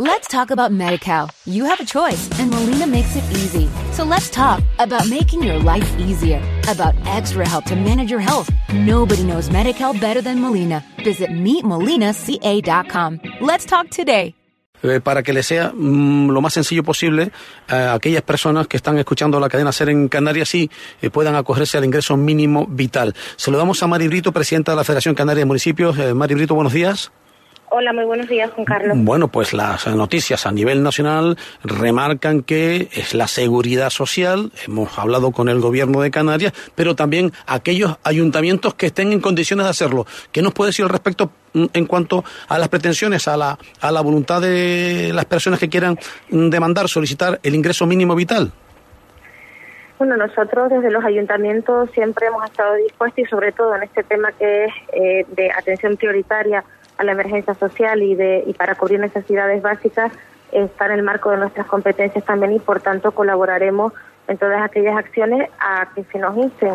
Let's talk about MediCal. You have a choice, and Molina makes it easy. So let's talk about making your life easier, about extra help to manage your health. Nobody knows MediCal better than Molina. Visit meetmolinaca.com. Let's talk today. Eh, para que le sea mm, lo más sencillo posible a aquellas personas que están escuchando la cadena SER en Canarias y eh, puedan acogerse al ingreso mínimo vital. Saludamos a Mari Brito, presidenta de la Federación Canaria de Municipios. Eh, Mari Brito, buenos días. Hola, muy buenos días, Juan Carlos. Bueno, pues las noticias a nivel nacional remarcan que es la seguridad social, hemos hablado con el gobierno de Canarias, pero también aquellos ayuntamientos que estén en condiciones de hacerlo. ¿Qué nos puede decir al respecto mm, en cuanto a las pretensiones, a la, a la voluntad de las personas que quieran mm, demandar, solicitar el ingreso mínimo vital? Bueno, nosotros desde los ayuntamientos siempre hemos estado dispuestos y sobre todo en este tema que es eh, de atención prioritaria a la emergencia social y, de, y para cubrir necesidades básicas está en el marco de nuestras competencias también y por tanto colaboraremos en todas aquellas acciones a que se nos insten.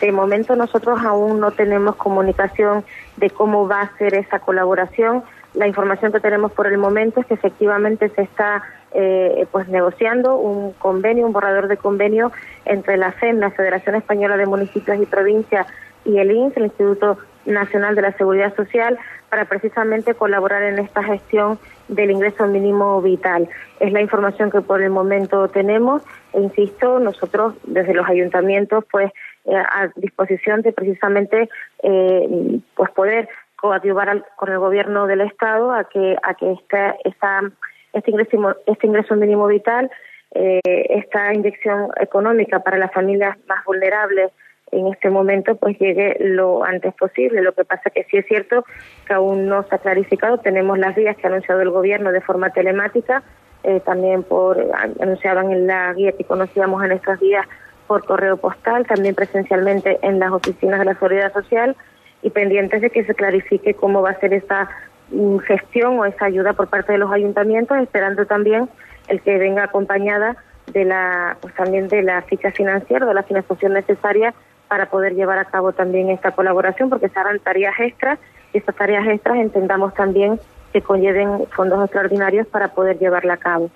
De momento nosotros aún no tenemos comunicación de cómo va a ser esa colaboración. La información que tenemos por el momento es que efectivamente se está eh, pues negociando un convenio, un borrador de convenio entre la FEM, la Federación Española de Municipios y Provincias, y el INS, el Instituto Nacional de la Seguridad Social, para precisamente colaborar en esta gestión del ingreso mínimo vital. Es la información que por el momento tenemos e insisto, nosotros desde los ayuntamientos pues eh, a disposición de precisamente eh, pues poder coadyuvar con el gobierno del estado a que a que esta, esta este ingreso este ingreso mínimo vital eh, esta inyección económica para las familias más vulnerables en este momento pues llegue lo antes posible. Lo que pasa que sí es cierto que aún no se ha clarificado. Tenemos las vías que ha anunciado el gobierno de forma telemática, eh, también por anunciaban en la guía que conocíamos en estos días por correo postal, también presencialmente en las oficinas de la Seguridad Social y pendientes de que se clarifique cómo va a ser esa mm, gestión o esa ayuda por parte de los ayuntamientos, esperando también el que venga acompañada de la pues también de la ficha financiera, de la financiación necesaria para poder llevar a cabo también esta colaboración, porque se harán tareas extras y estas tareas extras entendamos también que conlleven fondos extraordinarios para poder llevarla a cabo.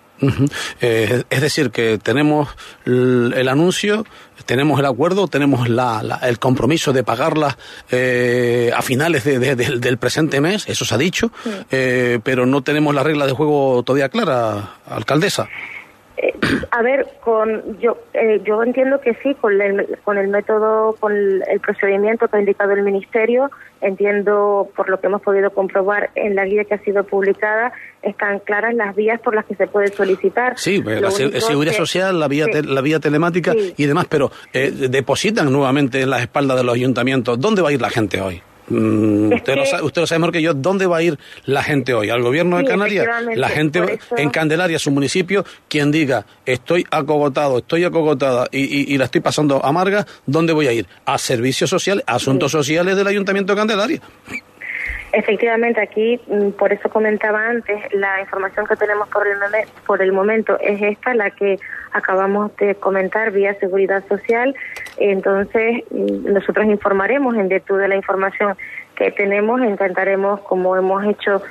Eh, es decir, que tenemos el, anuncio, tenemos el acuerdo, tenemos la, el compromiso de pagarla eh, a finales del presente mes, eso se ha dicho, eh, pero no tenemos la regla de juego todavía clara, alcaldesa. Eh, a ver, con yo eh, yo entiendo que sí, con el, con el método, con el, procedimiento que ha indicado el Ministerio, entiendo por lo que hemos podido comprobar en la guía que ha sido publicada, están claras las vías por las que se puede solicitar. Sí, la seguridad social, la vía, la vía telemática y demás, pero eh, depositan nuevamente en las espaldas de los ayuntamientos. ¿Dónde va a ir la gente hoy? Mm, usted, lo sabe, usted, lo sabe, mejor que yo. ¿Dónde va a ir la gente hoy? ¿Al gobierno de Canarias? La gente en Candelaria, su municipio, quien diga, estoy acogotado, estoy acogotada y, la estoy pasando amarga, ¿dónde voy a ir? A servicios sociales, asuntos sociales del Ayuntamiento de Candelaria. Efectivamente, aquí, mm, por eso comentaba antes, la información que tenemos por el, por el momento es esta, la que acabamos de comentar vía Seguridad Social. Entonces, mm, nosotros informaremos en virtud de la información que tenemos, intentaremos, como hemos hecho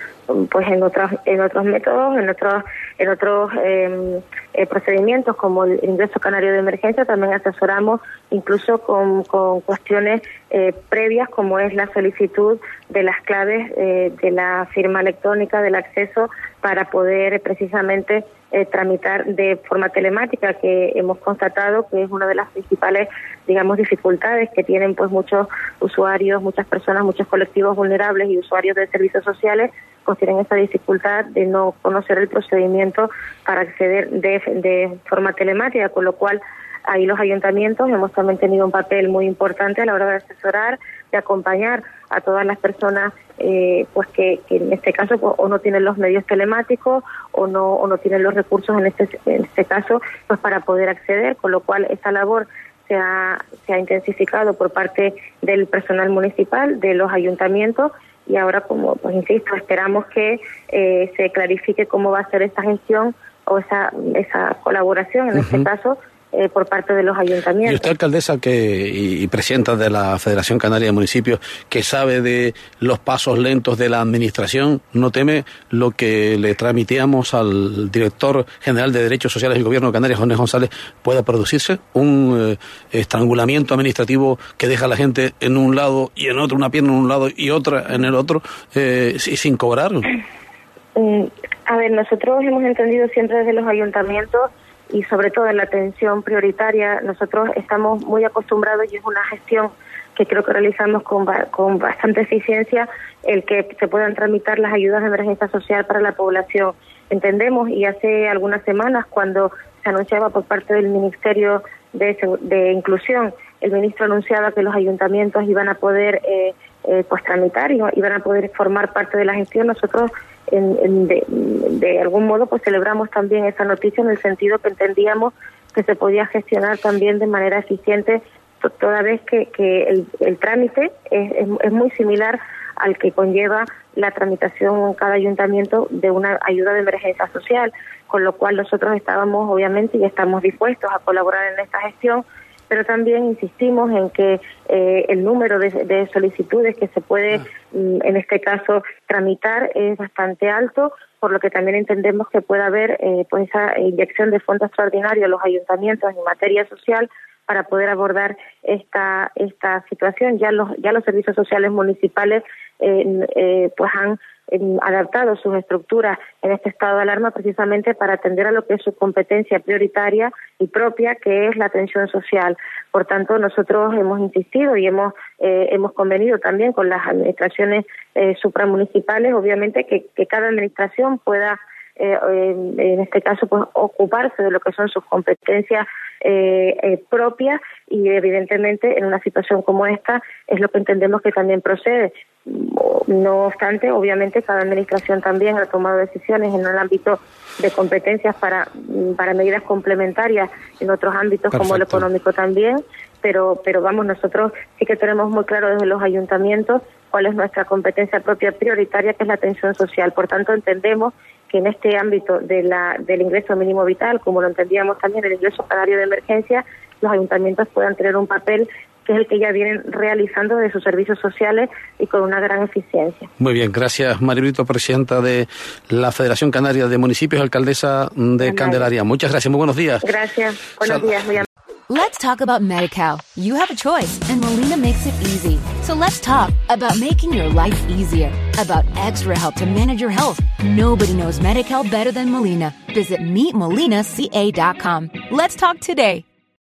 pues en otros en otros métodos, en otros en otros em, eh, procedimientos como el ingreso canario de emergencia, también asesoramos incluso con, con cuestiones eh, previas como es la solicitud de las claves eh, de la firma electrónica del acceso para poder precisamente eh, tramitar de forma telemática, que hemos constatado que es una de las principales, digamos, dificultades que tienen pues muchos usuarios, muchas personas, muchos colectivos vulnerables y usuarios de servicios sociales, pues tienen esa dificultad de no conocer el procedimiento para acceder de, de forma telemática, con lo cual ahí los ayuntamientos hemos también tenido un papel muy importante a la hora de asesorar, de acompañar a todas las personas eh, pues que, en este caso pues, o no tienen los medios telemáticos o no o no tienen los recursos en este en este caso pues para poder acceder con lo cual esa labor se ha, se ha intensificado por parte del personal municipal de los ayuntamientos y ahora como pues insisto esperamos que eh, se clarifique cómo va a ser esta gestión o esa esa colaboración en este caso eh, por parte de los ayuntamientos. Y usted, alcaldesa que, y, presidenta de la Federación Canaria de Municipios, que sabe de los pasos lentos de la administración, ¿no teme lo que le transmitíamos al director general de Derechos Sociales del Gobierno de Canarias, Jorge González, pueda producirse? ¿Un eh, estrangulamiento administrativo que deja a la gente en un lado y en otro, una pierna en un lado y otra en el otro, eh, sin cobrar? Mm, a ver, nosotros hemos entendido siempre desde los ayuntamientos y sobre todo en la atención prioritaria, nosotros estamos muy acostumbrados y es una gestión que creo que realizamos con, con bastante eficiencia el que se puedan tramitar las ayudas de emergencia social para la población. Entendemos y hace algunas semanas cuando se anunciaba por parte del Ministerio de, de Inclusión, el ministro anunciaba que los ayuntamientos iban a poder eh, eh, pues tramitar y iban a poder formar parte de la gestión. Nosotros de, algún modo pues celebramos también esa noticia en el sentido que entendíamos que se podía gestionar también de manera eficiente toda vez que, que el, trámite es, es, muy similar al que conlleva la tramitación en cada ayuntamiento de una ayuda de emergencia social, con lo cual nosotros estábamos obviamente y estamos dispuestos a colaborar en esta gestión pero también insistimos en que eh, el número de, solicitudes que se puede, mm, en este caso, tramitar es bastante alto, por lo que también entendemos que puede haber eh, pues esa inyección de fondos extraordinarios a los ayuntamientos en materia social para poder abordar esta esta situación. Ya los ya los servicios sociales municipales eh, pues han adaptado sus estructuras en este estado de alarma precisamente para atender a lo que es su competencia prioritaria y propia, que es la atención social. Por tanto, nosotros hemos insistido y hemos, eh, hemos convenido también con las administraciones eh, supramunicipales, obviamente, que, que cada administración pueda eh, en este caso, pues ocuparse de lo que son sus competencias eh, eh, propias y evidentemente en una situación como esta es lo que entendemos que también procede. No obstante, obviamente cada administración también ha tomado decisiones en el ámbito de competencias para, para medidas complementarias en otros ámbitos como el económico también, pero, pero vamos, nosotros sí que tenemos muy claro desde los ayuntamientos cuál es nuestra competencia propia prioritaria, que es la atención social. Por tanto, entendemos que en este ámbito de la, del ingreso mínimo vital, como lo entendíamos también el ingreso salario de emergencia, los ayuntamientos puedan tener un papel que es el que ya vienen realizando de sus servicios sociales y con una gran eficiencia. Muy bien, gracias Maribrito, presidenta de la Federación Canaria de Municipios, alcaldesa de Candelaria. Muchas gracias, muy buenos días. Gracias, buenos días. Muy Let's talk about MediCal. You have a choice, and Molina makes it easy. So let's talk about making your life easier, about extra help to manage your health. Nobody knows MediCal better than Molina. Visit meetmolinaca.com. Let's talk today.